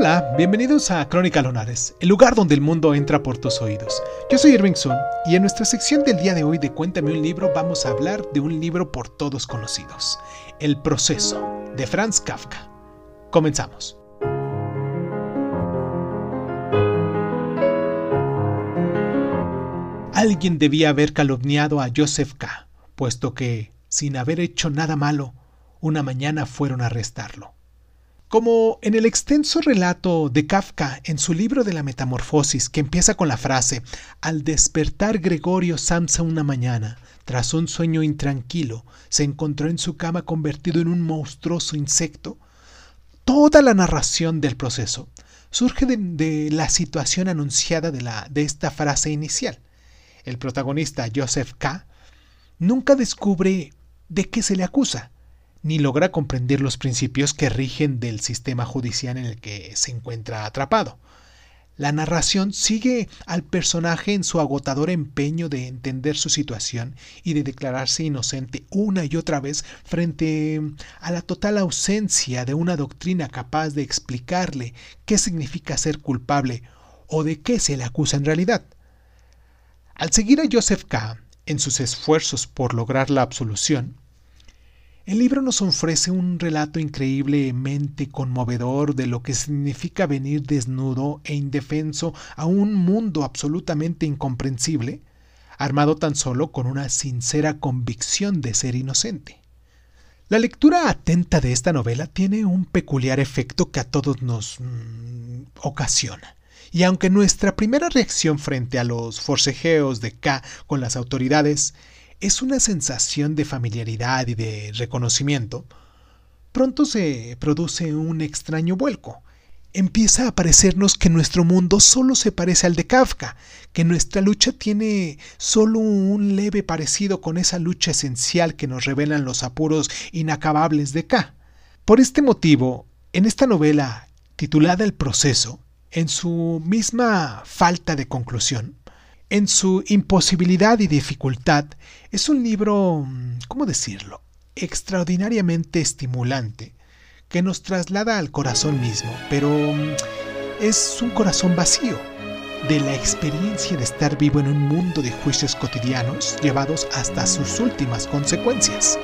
Hola, bienvenidos a Crónica Lonares, el lugar donde el mundo entra por tus oídos. Yo soy Irving Sun y en nuestra sección del día de hoy de Cuéntame un libro vamos a hablar de un libro por todos conocidos, El proceso, de Franz Kafka. Comenzamos. Alguien debía haber calumniado a Joseph K., puesto que, sin haber hecho nada malo, una mañana fueron a arrestarlo. Como en el extenso relato de Kafka en su libro de la Metamorfosis, que empieza con la frase, al despertar Gregorio Samsa una mañana, tras un sueño intranquilo, se encontró en su cama convertido en un monstruoso insecto, toda la narración del proceso surge de, la situación anunciada de, la, de esta frase inicial. El protagonista, Joseph K., nunca descubre de qué se le acusa, ni logra comprender los principios que rigen del sistema judicial en el que se encuentra atrapado. La narración sigue al personaje en su agotador empeño de entender su situación y de declararse inocente una y otra vez frente a la total ausencia de una doctrina capaz de explicarle qué significa ser culpable o de qué se le acusa en realidad. Al seguir a Joseph K. en sus esfuerzos por lograr la absolución, el libro nos ofrece un relato increíblemente conmovedor de lo que significa venir desnudo e indefenso a un mundo absolutamente incomprensible, armado tan solo con una sincera convicción de ser inocente. La lectura atenta de esta novela tiene un peculiar efecto que a todos nos mm, ocasiona. Y aunque nuestra primera reacción frente a los forcejeos de K con las autoridades es una sensación de familiaridad y de reconocimiento, pronto se produce un extraño vuelco. Empieza a parecernos que nuestro mundo solo se parece al de Kafka, que nuestra lucha tiene solo un leve parecido con esa lucha esencial que nos revelan los apuros inacabables de K. Por este motivo, en esta novela titulada El proceso, en su misma falta de conclusión, en su imposibilidad y dificultad, es un libro, ¿cómo decirlo?, extraordinariamente estimulante, que nos traslada al corazón mismo, pero mm, es un corazón vacío de la experiencia de estar vivo en un mundo de juicios cotidianos llevados hasta sus últimas consecuencias.